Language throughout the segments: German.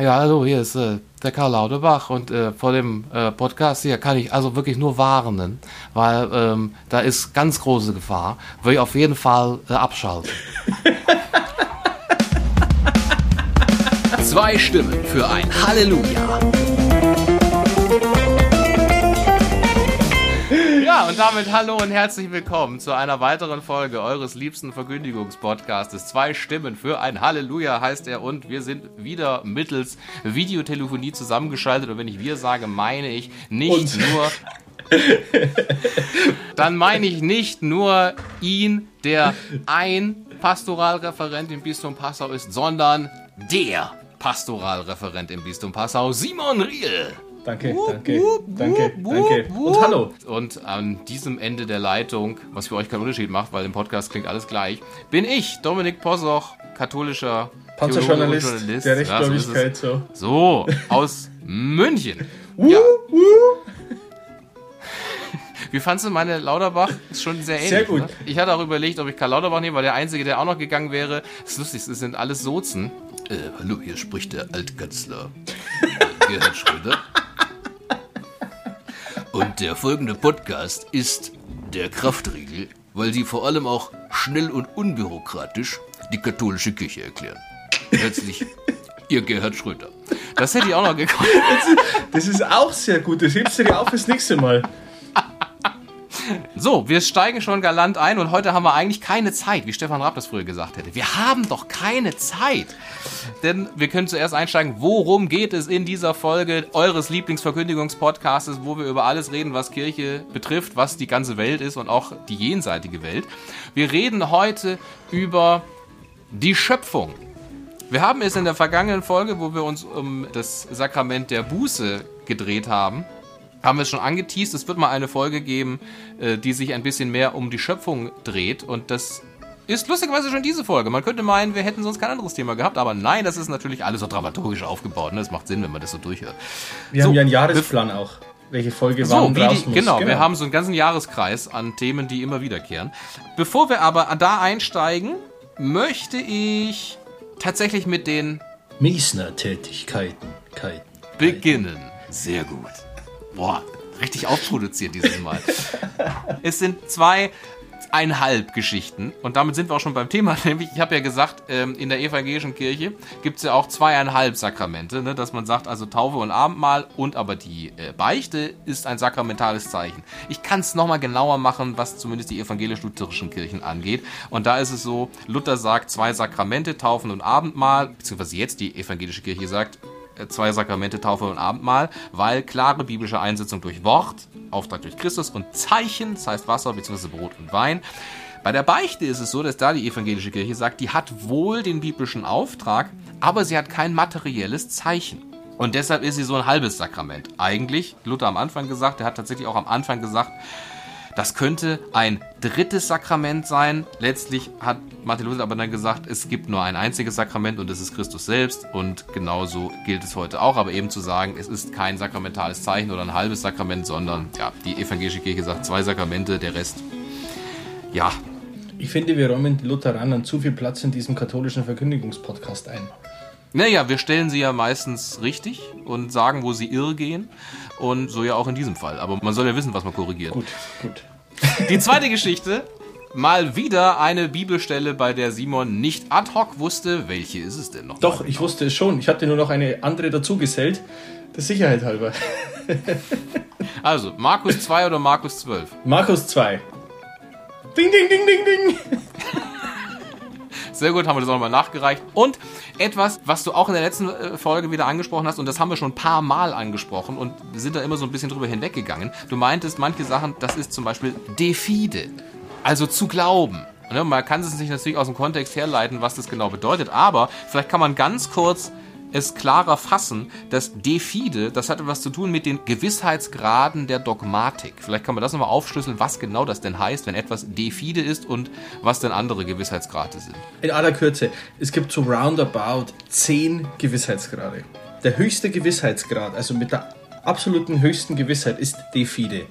Ja, hallo, hier ist äh, der Karl Lauterbach und äh, vor dem äh, Podcast hier kann ich also wirklich nur warnen, weil ähm, da ist ganz große Gefahr. Würde ich auf jeden Fall äh, abschalten. Zwei Stimmen für ein Halleluja. Und damit hallo und herzlich willkommen zu einer weiteren Folge eures liebsten Verkündigungspodcastes. Zwei Stimmen für ein Halleluja heißt er und wir sind wieder mittels Videotelefonie zusammengeschaltet und wenn ich wir sage, meine ich nicht und? nur dann meine ich nicht nur ihn, der ein Pastoralreferent im Bistum Passau ist, sondern der Pastoralreferent im Bistum Passau, Simon Riel. Danke, danke, danke, danke. Und hallo. Und an diesem Ende der Leitung, was für euch keinen Unterschied macht, weil im Podcast klingt alles gleich, bin ich, Dominik Possoch, katholischer Panzerjournalist, Journalist. der Rechtgläubigkeit. Ja, so, so, aus München. ja. Wie fandest du meine Lauterbach? Ist schon sehr ähnlich. Sehr gut. Ne? Ich hatte auch überlegt, ob ich Karl Lauterbach nehme, weil der Einzige, der auch noch gegangen wäre. Das ist lustig, es sind alles Sozen. Äh, hallo, hier spricht der Altkanzler Gerhard Schröder. Und der folgende Podcast ist der Kraftriegel, weil sie vor allem auch schnell und unbürokratisch die katholische Kirche erklären. Herzlich, ihr Gerhard Schröder. Das hätte ich auch noch gekonnt. Das ist auch sehr gut. Das hebst du dir auf fürs nächste Mal. So, wir steigen schon galant ein und heute haben wir eigentlich keine Zeit, wie Stefan Raab das früher gesagt hätte. Wir haben doch keine Zeit. Denn wir können zuerst einsteigen, worum geht es in dieser Folge eures Lieblingsverkündigungspodcasts, wo wir über alles reden, was Kirche betrifft, was die ganze Welt ist und auch die jenseitige Welt. Wir reden heute über die Schöpfung. Wir haben es in der vergangenen Folge, wo wir uns um das Sakrament der Buße gedreht haben, haben wir es schon angeteased. Es wird mal eine Folge geben, äh, die sich ein bisschen mehr um die Schöpfung dreht. Und das ist lustigerweise schon diese Folge. Man könnte meinen, wir hätten sonst kein anderes Thema gehabt, aber nein, das ist natürlich alles so dramaturgisch aufgebaut. Ne? Das macht Sinn, wenn man das so durchhört. Wir so, haben ja einen Jahresplan auch. Welche Folge so, wann raus die, muss. Genau, genau, wir haben so einen ganzen Jahreskreis an Themen, die immer wiederkehren. Bevor wir aber da einsteigen, möchte ich tatsächlich mit den Miesner-Tätigkeiten beginnen. Sehr gut. Boah, richtig aufproduziert dieses Mal. es sind zwei eineinhalb Geschichten. Und damit sind wir auch schon beim Thema. Nämlich, ich habe ja gesagt, ähm, in der evangelischen Kirche gibt es ja auch zweieinhalb Sakramente, ne? dass man sagt, also Taufe und Abendmahl und aber die äh, Beichte ist ein sakramentales Zeichen. Ich kann es nochmal genauer machen, was zumindest die evangelisch-lutherischen Kirchen angeht. Und da ist es so, Luther sagt zwei Sakramente, Taufen und Abendmahl, beziehungsweise jetzt die evangelische Kirche sagt, zwei Sakramente, Taufe und Abendmahl, weil klare biblische Einsetzung durch Wort, Auftrag durch Christus und Zeichen, das heißt Wasser bzw. Brot und Wein. Bei der Beichte ist es so, dass da die evangelische Kirche sagt, die hat wohl den biblischen Auftrag, aber sie hat kein materielles Zeichen. Und deshalb ist sie so ein halbes Sakrament. Eigentlich, Luther am Anfang gesagt, er hat tatsächlich auch am Anfang gesagt, das könnte ein drittes Sakrament sein. Letztlich hat Martin Luther aber dann gesagt, es gibt nur ein einziges Sakrament und das ist Christus selbst. Und genauso gilt es heute auch. Aber eben zu sagen, es ist kein sakramentales Zeichen oder ein halbes Sakrament, sondern ja, die evangelische Kirche sagt zwei Sakramente, der Rest, ja. Ich finde, wir räumen die Lutheranen zu viel Platz in diesem katholischen Verkündigungspodcast ein. Naja, wir stellen sie ja meistens richtig und sagen, wo sie irre gehen. Und so ja auch in diesem Fall. Aber man soll ja wissen, was man korrigiert. Gut, gut. Die zweite Geschichte. Mal wieder eine Bibelstelle, bei der Simon nicht ad hoc wusste. Welche ist es denn noch? Doch, ich wusste es schon. Ich hatte nur noch eine andere dazugesellt. Der Sicherheit halber. also, Markus 2 oder Markus 12? Markus 2. Ding, ding, ding, ding, ding. Sehr gut, haben wir das auch nochmal nachgereicht. Und etwas, was du auch in der letzten äh, Folge wieder angesprochen hast, und das haben wir schon ein paar Mal angesprochen und sind da immer so ein bisschen drüber hinweggegangen. Du meintest, manche Sachen, das ist zum Beispiel Defide, also zu glauben. Ne, man kann es sich natürlich aus dem Kontext herleiten, was das genau bedeutet, aber vielleicht kann man ganz kurz es klarer fassen, dass Defide, das hat etwas zu tun mit den Gewissheitsgraden der Dogmatik. Vielleicht kann man das nochmal aufschlüsseln, was genau das denn heißt, wenn etwas Defide ist und was denn andere Gewissheitsgrade sind. In aller Kürze, es gibt so roundabout zehn Gewissheitsgrade. Der höchste Gewissheitsgrad, also mit der absoluten höchsten Gewissheit, ist Defide.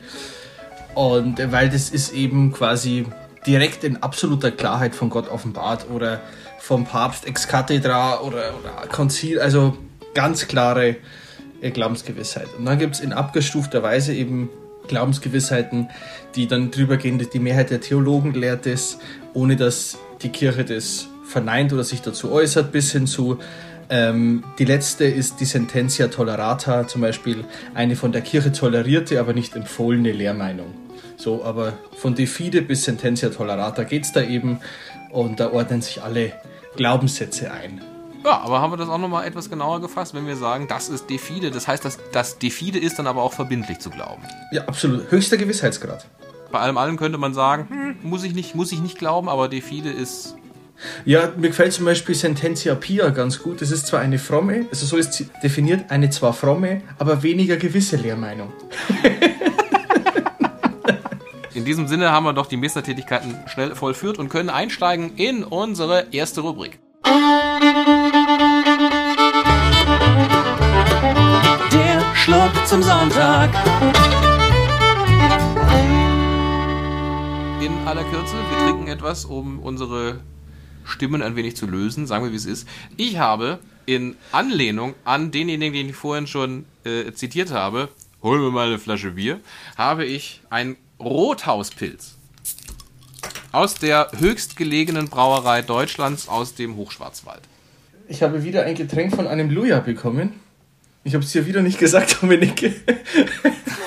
Und weil das ist eben quasi direkt in absoluter Klarheit von Gott offenbart oder vom Papst ex cathedra oder, oder Konzil. Also ganz klare äh, Glaubensgewissheit. Und dann gibt es in abgestufter Weise eben Glaubensgewissheiten, die dann drüber gehen, dass die Mehrheit der Theologen lehrt es, ohne dass die Kirche das verneint oder sich dazu äußert, bis hin zu ähm, die letzte ist die Sententia Tolerata, zum Beispiel eine von der Kirche tolerierte, aber nicht empfohlene Lehrmeinung. So, aber von De Fide bis Sententia Tolerata geht es da eben und da ordnen sich alle Glaubenssätze ein. Ja, aber haben wir das auch nochmal etwas genauer gefasst, wenn wir sagen, das ist Defide. Das heißt, dass das Defide ist dann aber auch verbindlich zu glauben. Ja, absolut. Höchster Gewissheitsgrad. Bei allem allem könnte man sagen, hm, muss, ich nicht, muss ich nicht glauben, aber Defide ist. Ja, mir gefällt zum Beispiel Sententia Pia ganz gut. Das ist zwar eine fromme, also so ist sie definiert, eine zwar fromme, aber weniger gewisse Lehrmeinung. In diesem Sinne haben wir doch die Meistertätigkeiten schnell vollführt und können einsteigen in unsere erste Rubrik. Der Schluck zum Sonntag. In aller Kürze, wir trinken etwas, um unsere Stimmen ein wenig zu lösen, sagen wir wie es ist. Ich habe in Anlehnung an denjenigen, den ich vorhin schon äh, zitiert habe, hol mir mal eine Flasche Bier, habe ich ein Rothauspilz aus der höchstgelegenen Brauerei Deutschlands aus dem Hochschwarzwald. Ich habe wieder ein Getränk von einem Luja bekommen. Ich habe es dir wieder nicht gesagt, Dominik.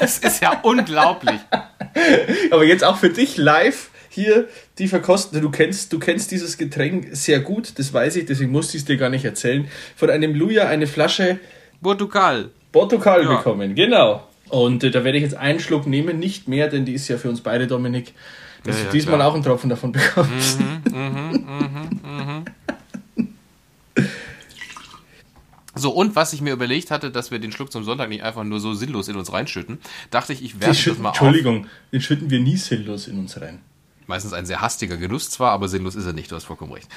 Das ist ja unglaublich. Aber jetzt auch für dich live hier die verkosten. Du kennst, du kennst dieses Getränk sehr gut, das weiß ich, deswegen musste ich es dir gar nicht erzählen. Von einem Luja eine Flasche Portugal. Portugal Ja. bekommen, genau. Und äh, da werde ich jetzt einen Schluck nehmen, nicht mehr, denn die ist ja für uns beide, Dominik, dass Ja, du ja, diesmal klar. auch einen Tropfen davon bekommst. So, und was ich mir überlegt hatte, dass wir den Schluck zum Sonntag nicht einfach nur so sinnlos in uns reinschütten, dachte ich, ich Den werte das mal auf. Entschuldigung, den schütten wir nie sinnlos in uns rein. Meistens ein sehr hastiger Genuss zwar, aber sinnlos ist er nicht, du hast vollkommen recht.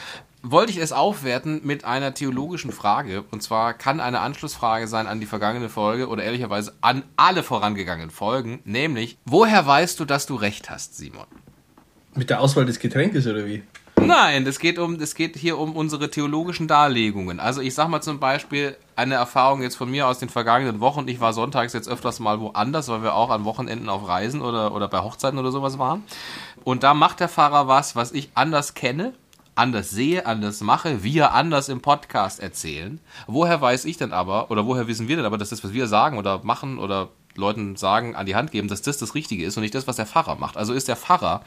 Wollte ich es aufwerten mit einer theologischen Frage, und zwar kann eine Anschlussfrage sein an die vergangene Folge oder ehrlicherweise an alle vorangegangenen Folgen, nämlich, woher weißt du, dass du recht hast, Simon? Mit der Auswahl des Getränkes oder wie? Nein, es geht um, es geht hier um unsere theologischen Darlegungen. Also ich sag mal zum Beispiel eine Erfahrung jetzt von mir aus den vergangenen Wochen. Ich war sonntags jetzt öfters mal woanders, weil wir auch an Wochenenden auf Reisen oder, oder bei Hochzeiten oder sowas waren. Und da macht der Pfarrer was, was ich anders kenne, anders sehe, anders mache, wir anders im Podcast erzählen. Woher weiß ich denn aber, oder woher wissen wir denn aber, dass das, was wir sagen oder machen oder Leuten sagen, an die Hand geben, dass das das Richtige ist und nicht das, was der Pfarrer macht. Also ist der Pfarrer,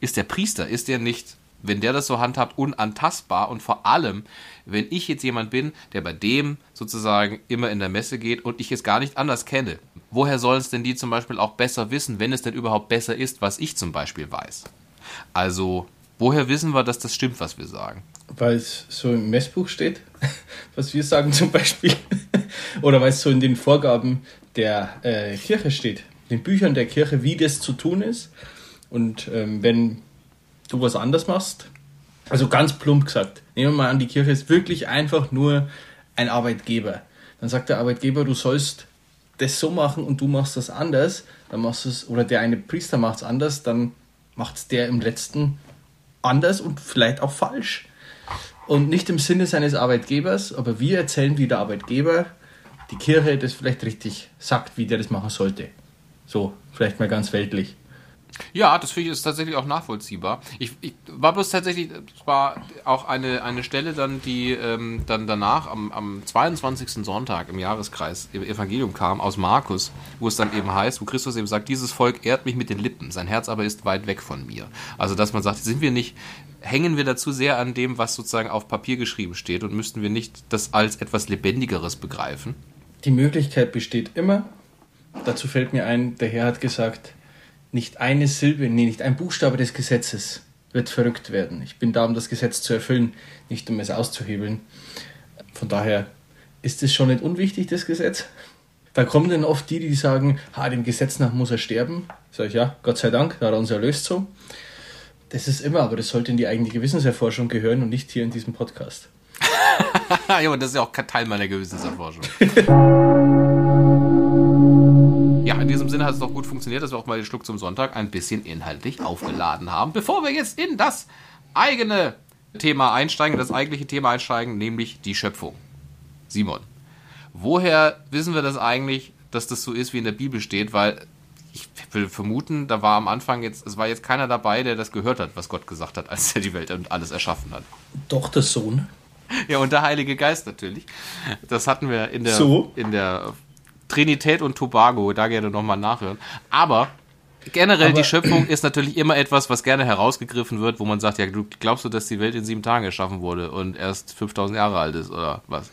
ist der Priester, ist der nicht, wenn der das so handhabt, unantastbar und vor allem, wenn ich jetzt jemand bin, der bei dem sozusagen immer in der Messe geht und ich es gar nicht anders kenne, woher sollen es denn die zum Beispiel auch besser wissen, wenn es denn überhaupt besser ist, was ich zum Beispiel weiß? Also, woher wissen wir, dass das stimmt, was wir sagen? Weil es so im Messbuch steht, was wir sagen zum Beispiel. Oder weil es so in den Vorgaben der äh, Kirche steht, in den Büchern der Kirche, wie das zu tun ist. Und ähm, wenn du was anders machst, also ganz plump gesagt, nehmen wir mal an, die Kirche ist wirklich einfach nur ein Arbeitgeber. Dann sagt der Arbeitgeber, du sollst das so machen und du machst das anders, dann machst du es, oder der eine Priester macht es anders, dann macht es der im letzten anders und vielleicht auch falsch. Und nicht im Sinne seines Arbeitgebers, aber wir erzählen, wie der Arbeitgeber die Kirche das vielleicht richtig sagt, wie der das machen sollte. So, vielleicht mal ganz weltlich. Ja, das finde ich ist tatsächlich auch nachvollziehbar. Ich, ich war bloß tatsächlich, es war auch eine, eine Stelle dann, die ähm, dann danach am, am 22. Sonntag im Jahreskreis im Evangelium kam, aus Markus, wo es dann eben heißt, wo Christus eben sagt, dieses Volk ehrt mich mit den Lippen, sein Herz aber ist weit weg von mir. Also, dass man sagt, sind wir nicht, hängen wir dazu sehr an dem, was sozusagen auf Papier geschrieben steht und müssten wir nicht das als etwas Lebendigeres begreifen? Die Möglichkeit besteht immer. Dazu fällt mir ein, der Herr hat gesagt, nicht eine Silbe, nee, nicht ein Buchstabe des Gesetzes wird verrückt werden. Ich bin da, um das Gesetz zu erfüllen, nicht um es auszuhebeln. Von daher ist es schon nicht unwichtig, das Gesetz. Da kommen dann oft die, die sagen, ha, dem Gesetz nach muss er sterben. Sag ich, ja, Gott sei Dank, da hat er uns erlöst so. Das ist immer, aber das sollte in die eigene Gewissenserforschung gehören und nicht hier in diesem Podcast. ja, aber das ist ja auch kein Teil meiner Gewissenserforschung. ja, in diesem Sinne hat es doch gut funktioniert, dass wir auch mal den Schluck zum Sonntag ein bisschen inhaltlich aufgeladen haben. Bevor wir jetzt in das eigene Thema einsteigen, das eigentliche Thema einsteigen, nämlich die Schöpfung. Simon, woher wissen wir das eigentlich, dass das so ist, wie in der Bibel steht? Weil ich will vermuten, da war am Anfang jetzt, es war jetzt keiner dabei, der das gehört hat, was Gott gesagt hat, als er die Welt und alles erschaffen hat. Doch der Sohn. Ja, und der Heilige Geist natürlich. Das hatten wir in der, So. in der Trinität und Tobago, da gerne nochmal nachhören. Aber generell Aber- die Schöpfung ist natürlich immer etwas, was gerne herausgegriffen wird, wo man sagt, ja, du glaubst du, dass die Welt in sieben Tagen erschaffen wurde und erst 5000 Jahre alt ist oder was?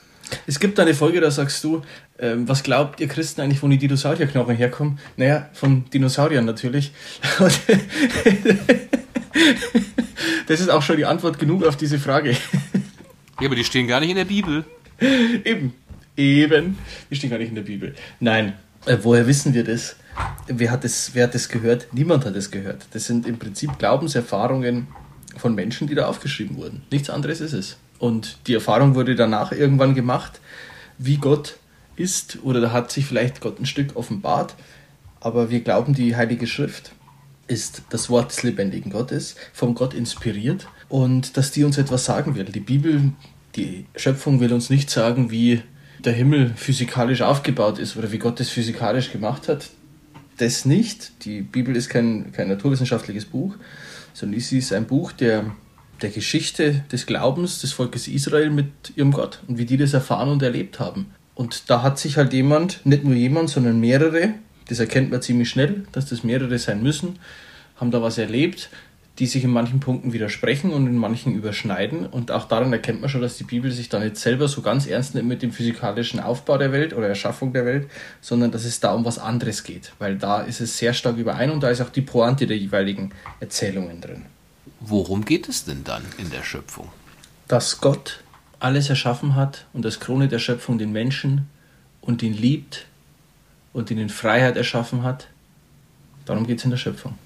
Es gibt eine Folge, da sagst du, ähm, was glaubt ihr Christen eigentlich, wo die Dinosaurierknochen herkommen? Naja, von Dinosauriern natürlich. Das ist auch schon die Antwort genug auf diese Frage. Ja, aber die stehen gar nicht in der Bibel. Eben. Eben. Die stehen gar nicht in der Bibel. Nein. Äh, woher wissen wir das? Wer hat das? wer hat das gehört? Niemand hat es gehört. Das sind im Prinzip Glaubenserfahrungen von Menschen, die da aufgeschrieben wurden. Nichts anderes ist es. Und die Erfahrung wurde danach irgendwann gemacht, wie Gott ist, oder da hat sich vielleicht Gott ein Stück offenbart. Aber wir glauben, die Heilige Schrift ist das Wort des lebendigen Gottes, von Gott inspiriert und dass die uns etwas sagen will. Die Bibel, die Schöpfung will uns nicht sagen, wie der Himmel physikalisch aufgebaut ist oder wie Gott es physikalisch gemacht hat. Das nicht. Die Bibel ist kein, kein naturwissenschaftliches Buch, sondern sie ist ein Buch der, der Geschichte des Glaubens des Volkes Israel mit ihrem Gott und wie die das erfahren und erlebt haben. Und da hat sich halt jemand, nicht nur jemand, sondern mehrere, das erkennt man ziemlich schnell, dass das mehrere sein müssen, haben da was erlebt, die sich in manchen Punkten widersprechen und in manchen überschneiden. Und auch daran erkennt man schon, dass die Bibel sich da nicht selber so ganz ernst nimmt mit dem physikalischen Aufbau der Welt oder Erschaffung der Welt, sondern dass es da um was anderes geht. Weil da ist es sehr stark überein und da ist auch die Pointe der jeweiligen Erzählungen drin. Worum geht es denn dann in der Schöpfung? Dass Gott alles erschaffen hat und als Krone der Schöpfung den Menschen und ihn liebt und ihn in Freiheit erschaffen hat. Darum geht es in der Schöpfung.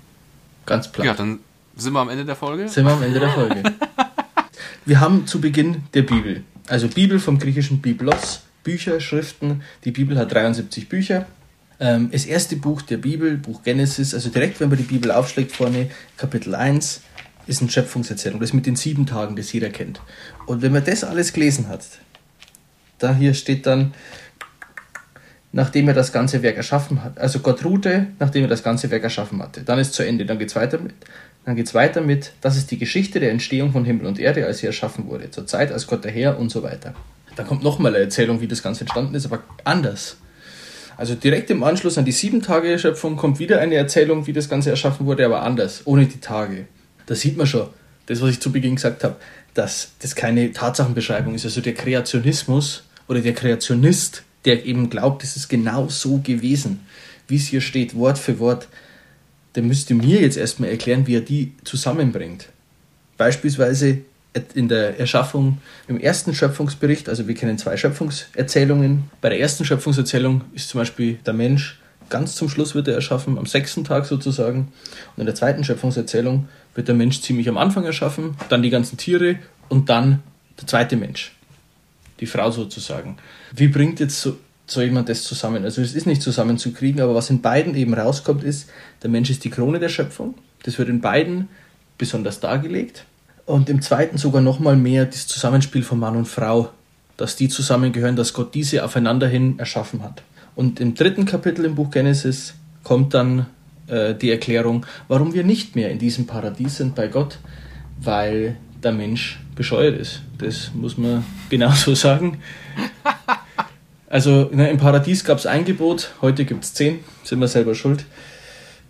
Ganz platt. Ja, dann sind wir am Ende der Folge. sind wir am Ende der Folge. Wir haben zu Beginn der Bibel, also Bibel vom griechischen Biblos, Bücher, Schriften. Die Bibel hat 73 Bücher. Ähm, Das erste Buch der Bibel, Buch Genesis, also direkt, wenn man die Bibel aufschlägt, vorne Kapitel 1, ist eine Schöpfungserzählung. Das mit den sieben Tagen, das jeder kennt. Und wenn man das alles gelesen hat, da hier steht dann, nachdem er das ganze Werk erschaffen hat. Also Gott ruhte, nachdem er das ganze Werk erschaffen hatte. Dann ist zu Ende. Dann geht es weiter mit. Dann geht's weiter mit, das ist die Geschichte der Entstehung von Himmel und Erde, als sie erschaffen wurde. Zur Zeit, als Gott der Herr und so weiter. Da kommt nochmal eine Erzählung, wie das Ganze entstanden ist, aber anders. Also direkt im Anschluss an die sieben Tage Schöpfung kommt wieder eine Erzählung, wie das Ganze erschaffen wurde, aber anders, ohne die Tage. Da sieht man schon, das, was ich zu Beginn gesagt habe, dass das keine Tatsachenbeschreibung ist. Also der Kreationismus oder der Kreationist, der eben glaubt, es ist genau so gewesen, wie es hier steht, Wort für Wort, der müsste mir jetzt erstmal erklären, wie er die zusammenbringt. Beispielsweise in der Erschaffung, im ersten Schöpfungsbericht, also wir kennen zwei Schöpfungserzählungen. Bei der ersten Schöpfungserzählung ist zum Beispiel der Mensch, ganz zum Schluss wird er erschaffen, am sechsten Tag sozusagen. Und in der zweiten Schöpfungserzählung wird der Mensch ziemlich am Anfang erschaffen, dann die ganzen Tiere und dann der zweite Mensch, die Frau sozusagen. Wie bringt jetzt so, so jemand das zusammen? Also es ist nicht zusammenzukriegen, aber was in beiden eben rauskommt, ist, der Mensch ist die Krone der Schöpfung. Das wird in beiden besonders dargelegt. Und im zweiten sogar nochmal mehr das Zusammenspiel von Mann und Frau, dass die zusammengehören, dass Gott diese aufeinander hin erschaffen hat. Und im dritten Kapitel im Buch Genesis kommt dann äh, die Erklärung, warum wir nicht mehr in diesem Paradies sind bei Gott, weil der Mensch bescheuert ist. Das muss man genauso sagen. Also ne, im Paradies gab es ein Gebot, heute gibt es zehn, sind wir selber schuld.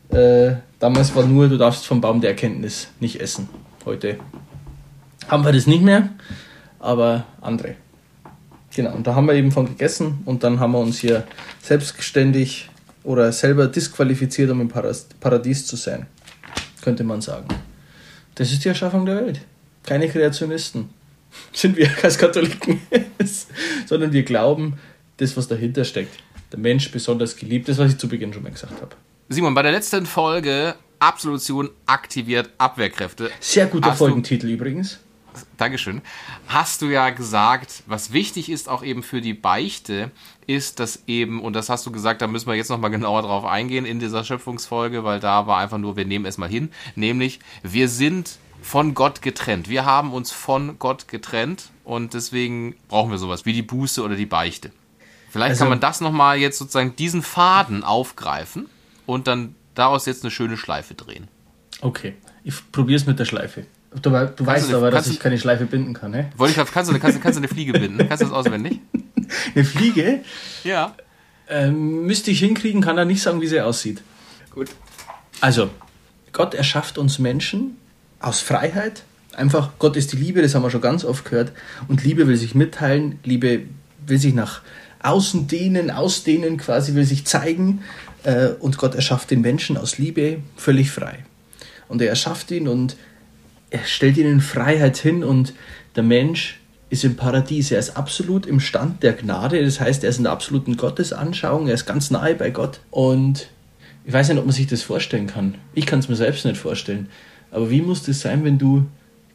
Äh, damals war nur, du darfst vom Baum der Erkenntnis nicht essen. Heute haben wir das nicht mehr, aber andere. Genau, und da haben wir eben von gegessen und dann haben wir uns hier selbstständig oder selber disqualifiziert, um im Paradies zu sein, könnte man sagen. Das ist die Erschaffung der Welt. Keine Kreationisten sind wir als Katholiken, sondern wir glauben, das, was dahinter steckt. Der Mensch besonders geliebt, das, was ich zu Beginn schon mal gesagt habe. Simon, bei der letzten Folge Absolution aktiviert Abwehrkräfte. Sehr guter Hast du- Folgentitel übrigens. Dankeschön. Hast du ja gesagt, was wichtig ist auch eben für die Beichte, ist, dass eben, und das hast du gesagt, da müssen wir jetzt nochmal genauer drauf eingehen in dieser Schöpfungsfolge, weil da war einfach nur, wir nehmen es mal hin, nämlich, wir sind von Gott getrennt. Wir haben uns von Gott getrennt und deswegen brauchen wir sowas wie die Buße oder die Beichte. Vielleicht Also- kann man das nochmal jetzt sozusagen diesen Faden aufgreifen und dann daraus jetzt eine schöne Schleife drehen. Okay, ich probier's mit der Schleife. Du, du weißt du- aber, dass ich keine Schleife binden kann, ne? Wollte ich kannst du, kannst, du- kannst du eine Fliege binden? Kannst du das auswendig? Eine Fliege Ja. ähm, müsste ich hinkriegen, kann er nicht sagen, wie sie aussieht. Gut. Also, Gott erschafft uns Menschen aus Freiheit. Einfach, Gott ist die Liebe, das haben wir schon ganz oft gehört. Und Liebe will sich mitteilen, Liebe will sich nach außen dehnen, ausdehnen, quasi will sich zeigen. Äh, Und Gott erschafft den Menschen aus Liebe völlig frei. Und er erschafft ihn und er stellt ihn in Freiheit hin und der Mensch ist im Paradies. Er ist absolut im Stand der Gnade. Das heißt, er ist in der absoluten Gottesanschauung. Er ist ganz nahe bei Gott. Und ich weiß nicht, ob man sich das vorstellen kann. Ich kann es mir selbst nicht vorstellen. Aber wie muss das sein, wenn du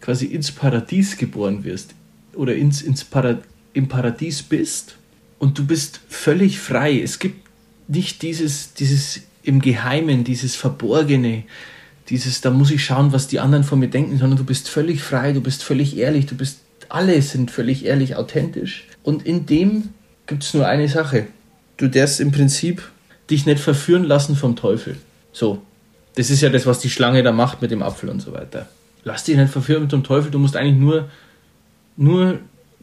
quasi ins Paradies geboren wirst oder ins, ins Para im Paradies bist und du bist völlig frei. Es gibt nicht dieses, dieses im Geheimen, dieses Verborgene, dieses, da muss ich schauen, was die anderen von mir denken, sondern du bist völlig frei, du bist völlig ehrlich, du bist, alle sind völlig ehrlich, authentisch. Und in dem gibt es nur eine Sache. Du darfst im Prinzip dich nicht verführen lassen vom Teufel. So. Das ist ja das, was die Schlange da macht mit dem Apfel und so weiter. Lass dich nicht verführen mit dem Teufel, du musst eigentlich nur, nur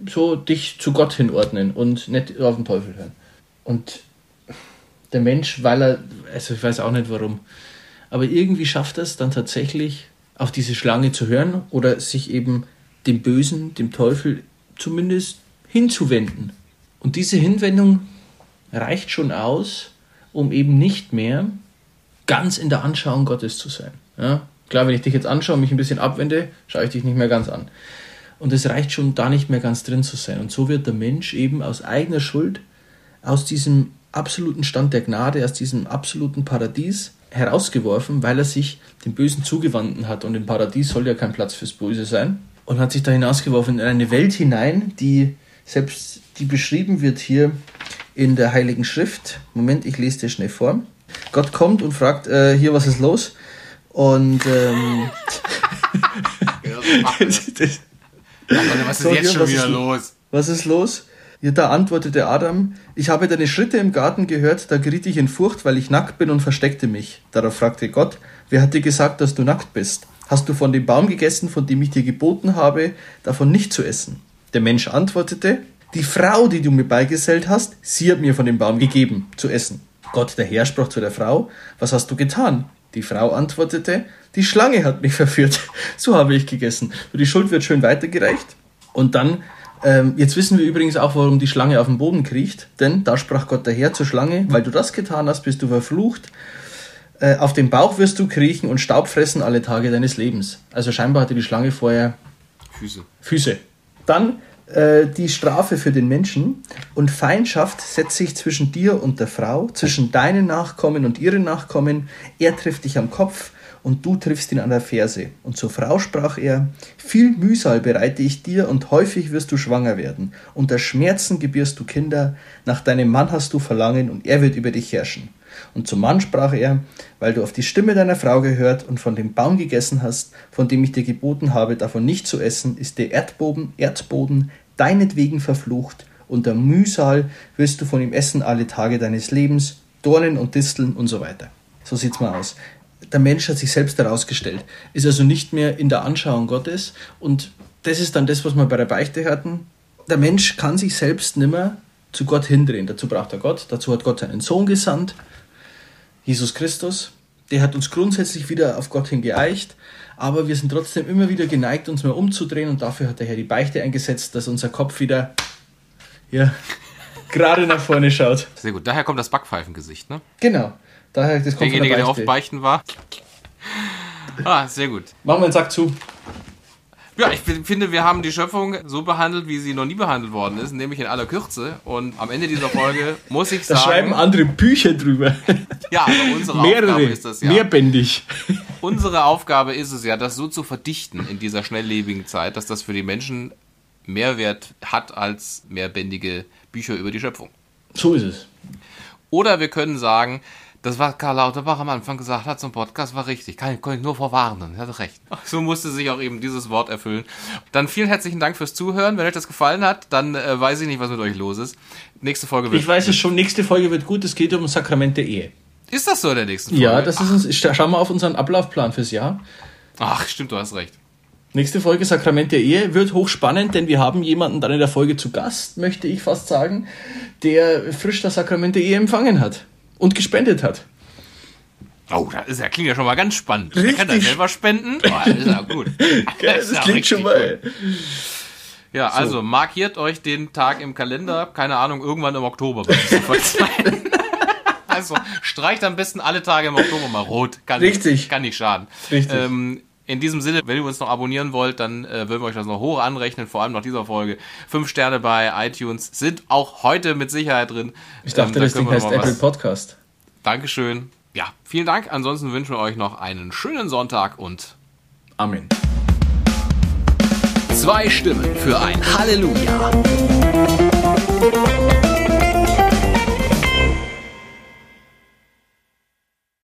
so dich zu Gott hinordnen und nicht auf den Teufel hören. Und der Mensch, weil er, also ich weiß auch nicht warum, aber irgendwie schafft er es dann tatsächlich, auf diese Schlange zu hören oder sich eben dem Bösen, dem Teufel zumindest hinzuwenden. Und diese Hinwendung reicht schon aus, um eben nicht mehr ganz in der Anschauung Gottes zu sein. Ja? Klar, wenn ich dich jetzt anschaue und mich ein bisschen abwende, schaue ich dich nicht mehr ganz an. Und es reicht schon, da nicht mehr ganz drin zu sein. Und so wird der Mensch eben aus eigener Schuld, aus diesem absoluten Stand der Gnade, aus diesem absoluten Paradies herausgeworfen, weil er sich dem Bösen zugewandten hat. Und im Paradies soll ja kein Platz fürs Böse sein. Und hat sich da hinausgeworfen in eine Welt hinein, die selbst, die beschrieben wird hier in der Heiligen Schrift. Moment, ich lese dir schnell vor. Gott kommt und fragt, äh, hier, was ist los? Und ähm, das, Was ist So, jetzt schon wieder ist- los? was ist los? Ja, da antwortete Adam, ich habe deine Schritte im Garten gehört, da geriet ich in Furcht, weil ich nackt bin und versteckte mich. Darauf fragte Gott, wer hat dir gesagt, dass du nackt bist? Hast du von dem Baum gegessen, von dem ich dir geboten habe, davon nicht zu essen? Der Mensch antwortete, die Frau, die du mir beigesellt hast, sie hat mir von dem Baum gegeben, zu essen. Gott der Herr sprach zu der Frau, was hast du getan? Die Frau antwortete, die Schlange hat mich verführt, so habe ich gegessen. Die Schuld wird schön weitergereicht. Und dann, ähm, jetzt wissen wir übrigens auch, warum die Schlange auf dem Boden kriecht, denn da sprach Gott der Herr zur Schlange, weil du das getan hast, bist du verflucht. Äh, auf dem Bauch wirst du kriechen und Staub fressen alle Tage deines Lebens. Also scheinbar hatte die Schlange vorher Füße. Füße. Dann äh, die Strafe für den Menschen und Feindschaft setzt sich zwischen dir und der Frau, zwischen deinen Nachkommen und ihren Nachkommen. Er trifft dich am Kopf und du triffst ihn an der Ferse. Und zur Frau sprach er, viel Mühsal bereite ich dir und häufig wirst du schwanger werden. Unter Schmerzen gebierst du Kinder, nach deinem Mann hast du Verlangen und er wird über dich herrschen. Und zum Mann sprach er, weil du auf die Stimme deiner Frau gehört und von dem Baum gegessen hast, von dem ich dir geboten habe, davon nicht zu essen, ist der Erdboden, Erdboden deinetwegen verflucht, unter Mühsal wirst du von ihm essen alle Tage deines Lebens, Dornen und Disteln und so weiter. So sieht's mal aus. Der Mensch hat sich selbst herausgestellt, ist also nicht mehr in der Anschauung Gottes und das ist dann das, was wir bei der Beichte hatten. Der Mensch kann sich selbst nimmer zu Gott hindrehen. Dazu braucht er Gott, dazu hat Gott seinen Sohn gesandt, Jesus Christus. Der hat uns grundsätzlich wieder auf Gott hin geeicht, aber wir sind trotzdem immer wieder geneigt, uns mal umzudrehen und dafür hat der Herr die Beichte eingesetzt, dass unser Kopf wieder ja, gerade nach vorne schaut. Sehr gut. Daher kommt das Backpfeifengesicht, ne? Genau. Daher, das kommt Derjenige, der der oft Beichte. beichten war. Ah, sehr gut. Machen wir einen Sack zu. Ja, ich fin- finde, wir haben die Schöpfung so behandelt, wie sie noch nie behandelt worden ist, nämlich in aller Kürze. Und am Ende dieser Folge muss ich Da schreiben sagen, andere Bücher drüber. ja, aber unsere Aufgabe Mehrere. ist das ja. Mehrbändig. Unsere Aufgabe ist es ja, das so zu verdichten in dieser schnelllebigen Zeit, dass das für die Menschen Mehrwert hat als mehrbändige Bücher über die Schöpfung. So ist es. Oder wir können sagen, Das, was Karl Lauterbach am Anfang gesagt hat zum Podcast, war richtig. Kann, kann ich nur vorwarnen. Er hatte recht. So musste sich auch eben dieses Wort erfüllen. Dann vielen herzlichen Dank fürs Zuhören. Wenn euch das gefallen hat, dann äh, weiß ich nicht, was mit euch los ist. Nächste Folge wird. Ich weiß es schon, nächste Folge wird gut. Es geht um Sakrament der Ehe. Ist das so in der nächsten Folge? Ja, das ist uns. Schauen wir auf unseren Ablaufplan fürs Jahr. Ach, stimmt, du hast recht. Nächste Folge Sakrament der Ehe wird hochspannend, denn wir haben jemanden dann in der Folge zu Gast, möchte ich fast sagen, der frisch das Sakrament der Ehe empfangen hat und gespendet hat. Oh, das, ist, das klingt ja schon mal ganz spannend. Richtig. Der kann das selber spenden. Oh, das ist ja gut. Das, ja klingt schon mal. Ja, also markiert euch den Tag im Kalender. Keine Ahnung, irgendwann im Oktober. Also streicht am besten alle Tage im Oktober mal rot. Kann Richtig. Nicht, kann nicht schaden. Richtig. Ähm, in diesem Sinne, wenn ihr uns noch abonnieren wollt, dann äh, würden wir euch das noch hoch anrechnen, vor allem nach dieser Folge. Fünf Sterne bei iTunes sind auch heute mit Sicherheit drin. Ich dachte, Ähm, da das Ding heißt Apple was- Podcast. Dankeschön. Ja, vielen Dank. Ansonsten wünschen wir euch noch einen schönen Sonntag und Amen. Zwei Stimmen für ein Halleluja.